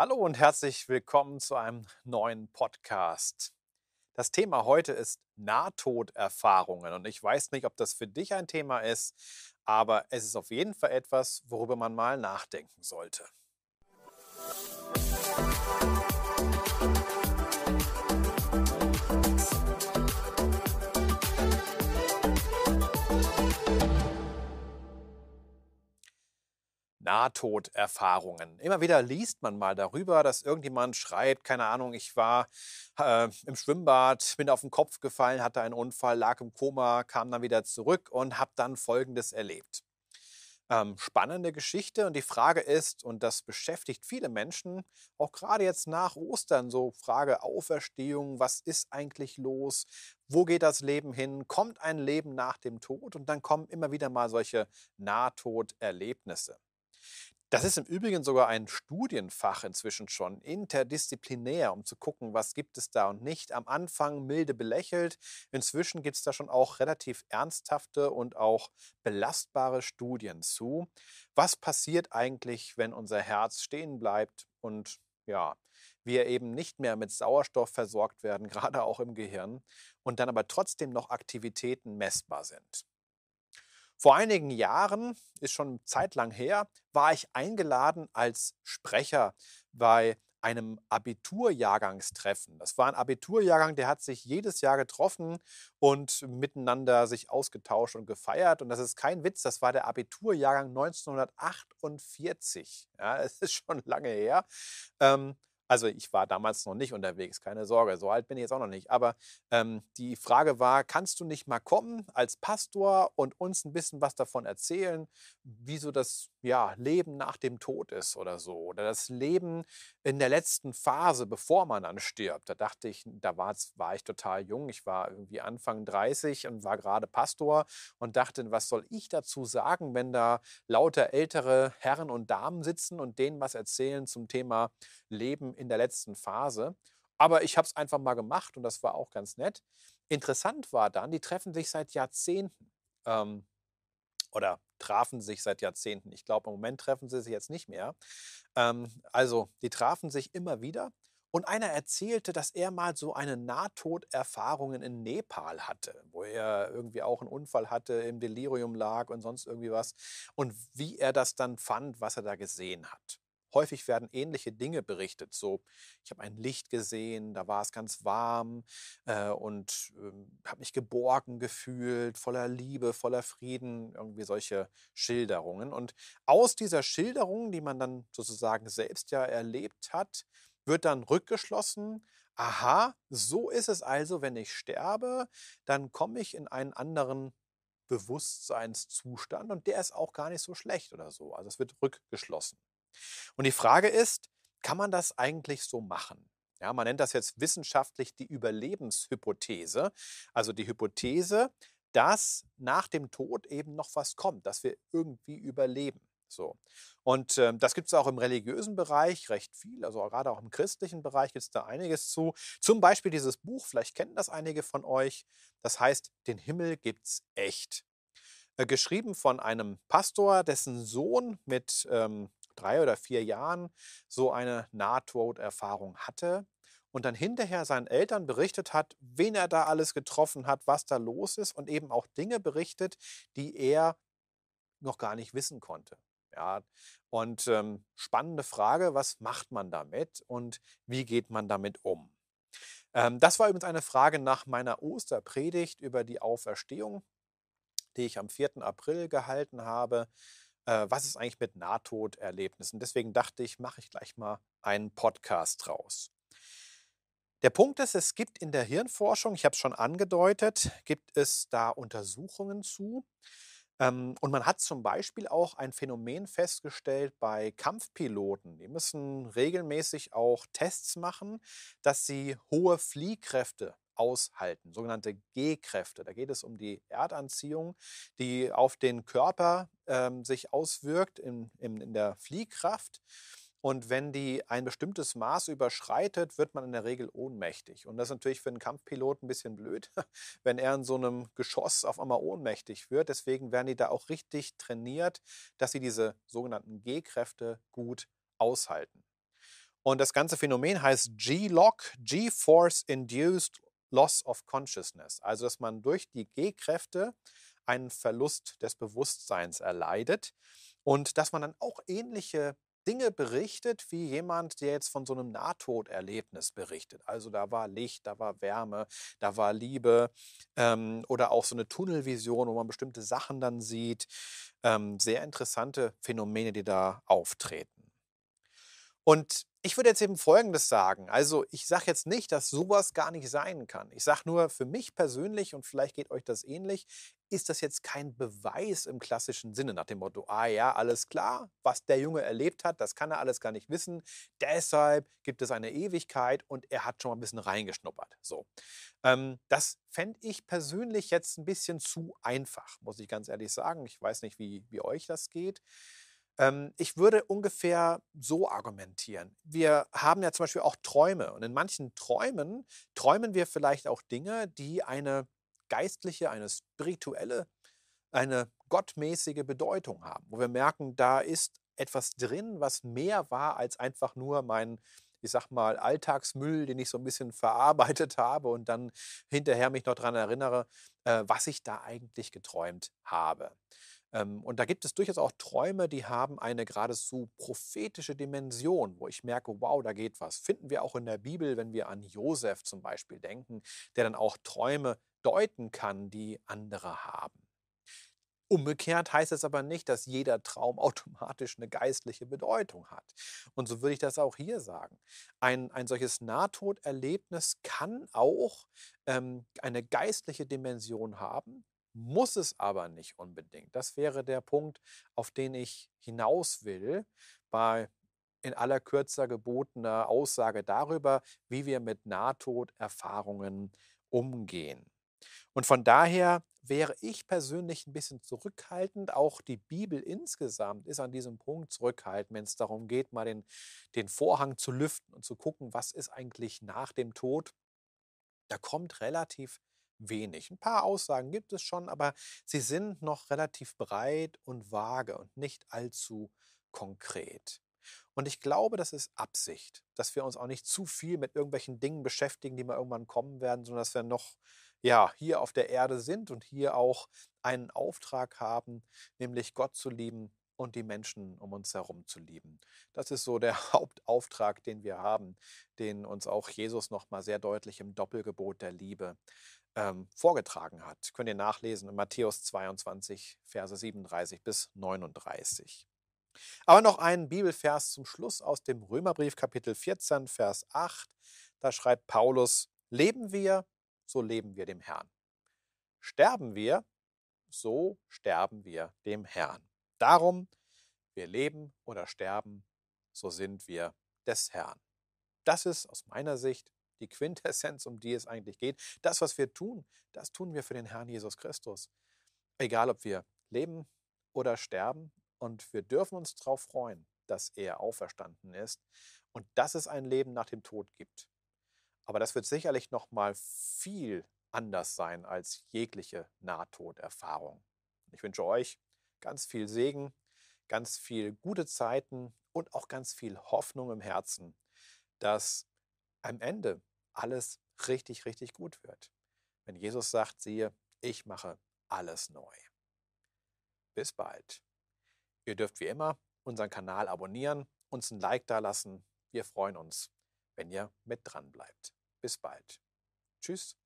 Hallo und herzlich willkommen zu einem neuen Podcast. Das Thema heute ist Nahtoderfahrungen und ich weiß nicht, ob das für dich ein Thema ist, aber es ist auf jeden Fall etwas, worüber man mal nachdenken sollte. Nahtoderfahrungen. Immer wieder liest man mal darüber, dass irgendjemand schreibt, keine Ahnung, ich war äh, im Schwimmbad, bin auf den Kopf gefallen, hatte einen Unfall, lag im Koma, kam dann wieder zurück und habe dann Folgendes erlebt. Ähm, spannende Geschichte und die Frage ist, und das beschäftigt viele Menschen, auch gerade jetzt nach Ostern, so Frage Auferstehung, was ist eigentlich los? Wo geht das Leben hin? Kommt ein Leben nach dem Tod? Und dann kommen immer wieder mal solche Nahtoderlebnisse. Das ist im Übrigen sogar ein Studienfach inzwischen schon, interdisziplinär, um zu gucken, was gibt es da und nicht. Am Anfang milde belächelt. Inzwischen gibt es da schon auch relativ ernsthafte und auch belastbare Studien zu. Was passiert eigentlich, wenn unser Herz stehen bleibt und ja, wir eben nicht mehr mit Sauerstoff versorgt werden, gerade auch im Gehirn, und dann aber trotzdem noch Aktivitäten messbar sind. Vor einigen Jahren, ist schon zeitlang her, war ich eingeladen als Sprecher bei einem Abiturjahrgangstreffen. Das war ein Abiturjahrgang, der hat sich jedes Jahr getroffen und miteinander sich ausgetauscht und gefeiert. Und das ist kein Witz, das war der Abiturjahrgang 1948. Ja, es ist schon lange her. Ähm, also ich war damals noch nicht unterwegs, keine Sorge, so alt bin ich jetzt auch noch nicht. Aber ähm, die Frage war, kannst du nicht mal kommen als Pastor und uns ein bisschen was davon erzählen, wie so das ja, Leben nach dem Tod ist oder so? Oder das Leben in der letzten Phase, bevor man dann stirbt. Da dachte ich, da war, war ich total jung. Ich war irgendwie Anfang 30 und war gerade Pastor und dachte, was soll ich dazu sagen, wenn da lauter ältere Herren und Damen sitzen und denen was erzählen zum Thema Leben in der letzten Phase. Aber ich habe es einfach mal gemacht und das war auch ganz nett. Interessant war dann, die treffen sich seit Jahrzehnten ähm, oder trafen sich seit Jahrzehnten. Ich glaube, im Moment treffen sie sich jetzt nicht mehr. Ähm, also, die trafen sich immer wieder. Und einer erzählte, dass er mal so eine Nahtoderfahrung in Nepal hatte, wo er irgendwie auch einen Unfall hatte, im Delirium lag und sonst irgendwie was. Und wie er das dann fand, was er da gesehen hat. Häufig werden ähnliche Dinge berichtet. So, ich habe ein Licht gesehen, da war es ganz warm äh, und äh, habe mich geborgen gefühlt, voller Liebe, voller Frieden, irgendwie solche Schilderungen. Und aus dieser Schilderung, die man dann sozusagen selbst ja erlebt hat, wird dann rückgeschlossen, aha, so ist es also, wenn ich sterbe, dann komme ich in einen anderen Bewusstseinszustand und der ist auch gar nicht so schlecht oder so. Also es wird rückgeschlossen. Und die Frage ist, kann man das eigentlich so machen? Ja, man nennt das jetzt wissenschaftlich die Überlebenshypothese, also die Hypothese, dass nach dem Tod eben noch was kommt, dass wir irgendwie überleben. So. Und äh, das gibt es auch im religiösen Bereich recht viel, also gerade auch im christlichen Bereich gibt es da einiges zu. Zum Beispiel dieses Buch, vielleicht kennen das einige von euch, das heißt, den Himmel gibt's echt. Äh, geschrieben von einem Pastor, dessen Sohn mit ähm, drei oder vier Jahren so eine Nahtoderfahrung hatte und dann hinterher seinen Eltern berichtet hat, wen er da alles getroffen hat, was da los ist und eben auch Dinge berichtet, die er noch gar nicht wissen konnte. Ja, und ähm, spannende Frage, was macht man damit und wie geht man damit um? Ähm, das war übrigens eine Frage nach meiner Osterpredigt über die Auferstehung, die ich am 4. April gehalten habe äh, was ist eigentlich mit Nahtoderlebnissen? Deswegen dachte ich, mache ich gleich mal einen Podcast draus. Der Punkt ist, es gibt in der Hirnforschung, ich habe es schon angedeutet, gibt es da Untersuchungen zu. Ähm, und man hat zum Beispiel auch ein Phänomen festgestellt bei Kampfpiloten. Die müssen regelmäßig auch Tests machen, dass sie hohe Fliehkräfte aushalten, sogenannte G-Kräfte. Da geht es um die Erdanziehung, die auf den Körper ähm, sich auswirkt in, in, in der Fliehkraft. Und wenn die ein bestimmtes Maß überschreitet, wird man in der Regel ohnmächtig. Und das ist natürlich für einen Kampfpilot ein bisschen blöd, wenn er in so einem Geschoss auf einmal ohnmächtig wird. Deswegen werden die da auch richtig trainiert, dass sie diese sogenannten G-Kräfte gut aushalten. Und das ganze Phänomen heißt G-Lock, G-Force Induced Loss of Consciousness. Also, dass man durch die G-Kräfte einen Verlust des Bewusstseins erleidet und dass man dann auch ähnliche Dinge berichtet, wie jemand, der jetzt von so einem Nahtoderlebnis berichtet. Also da war Licht, da war Wärme, da war Liebe ähm, oder auch so eine Tunnelvision, wo man bestimmte Sachen dann sieht. Ähm, sehr interessante Phänomene, die da auftreten. Und ich würde jetzt eben Folgendes sagen. Also ich sage jetzt nicht, dass sowas gar nicht sein kann. Ich sage nur, für mich persönlich, und vielleicht geht euch das ähnlich, ist das jetzt kein Beweis im klassischen Sinne nach dem Motto, ah ja, alles klar, was der Junge erlebt hat, das kann er alles gar nicht wissen. Deshalb gibt es eine Ewigkeit und er hat schon mal ein bisschen reingeschnuppert. So. Ähm, das fände ich persönlich jetzt ein bisschen zu einfach, muss ich ganz ehrlich sagen. Ich weiß nicht, wie, wie euch das geht. Ähm, ich würde ungefähr so argumentieren. Wir haben ja zum Beispiel auch Träume und in manchen Träumen träumen wir vielleicht auch Dinge, die eine geistliche, eine spirituelle, eine gottmäßige Bedeutung haben, wo wir merken, da ist etwas drin, was mehr war als einfach nur mein, ich sag mal, Alltagsmüll, den ich so ein bisschen verarbeitet habe und dann hinterher mich noch daran erinnere, äh, was ich da eigentlich geträumt habe. Ähm, und da gibt es durchaus auch Träume, die haben eine geradezu prophetische Dimension, wo ich merke, wow, da geht was. Finden wir auch in der Bibel, wenn wir an Josef zum Beispiel denken, der dann auch Träume deuten kann, die andere haben. Umgekehrt heißt es aber nicht, dass jeder Traum automatisch eine geistliche Bedeutung hat. Und so würde ich das auch hier sagen. Ein, ein solches Nahtoderlebnis kann auch ähm, eine geistliche Dimension haben, muss es aber nicht unbedingt. Das wäre der Punkt, auf den ich hinaus will, bei in aller Kürzer gebotener Aussage darüber, wie wir mit Nahtoderfahrungen umgehen. Und von daher wäre ich persönlich ein bisschen zurückhaltend. Auch die Bibel insgesamt ist an diesem Punkt zurückhaltend, wenn es darum geht, mal den, den Vorhang zu lüften und zu gucken, was ist eigentlich nach dem Tod. Da kommt relativ wenig. Ein paar Aussagen gibt es schon, aber sie sind noch relativ breit und vage und nicht allzu konkret. Und ich glaube, das ist Absicht, dass wir uns auch nicht zu viel mit irgendwelchen Dingen beschäftigen, die mal irgendwann kommen werden, sondern dass wir noch ja, hier auf der Erde sind und hier auch einen Auftrag haben, nämlich Gott zu lieben und die Menschen um uns herum zu lieben. Das ist so der Hauptauftrag, den wir haben, den uns auch Jesus nochmal sehr deutlich im Doppelgebot der Liebe ähm, vorgetragen hat. Könnt ihr nachlesen in Matthäus 22, Verse 37 bis 39. Aber noch ein Bibelvers zum Schluss aus dem Römerbrief Kapitel 14, Vers 8. Da schreibt Paulus, leben wir, so leben wir dem Herrn. Sterben wir, so sterben wir dem Herrn. Darum, wir leben oder sterben, so sind wir des Herrn. Das ist aus meiner Sicht die Quintessenz, um die es eigentlich geht. Das, was wir tun, das tun wir für den Herrn Jesus Christus. Egal, ob wir leben oder sterben. Und wir dürfen uns darauf freuen, dass er auferstanden ist und dass es ein Leben nach dem Tod gibt. Aber das wird sicherlich noch mal viel anders sein als jegliche Nahtoderfahrung. Ich wünsche euch ganz viel Segen, ganz viel gute Zeiten und auch ganz viel Hoffnung im Herzen, dass am Ende alles richtig, richtig gut wird. Wenn Jesus sagt, siehe, ich mache alles neu. Bis bald. Ihr dürft wie immer unseren Kanal abonnieren, uns ein Like dalassen. Wir freuen uns, wenn ihr mit dran bleibt. Bis bald. Tschüss.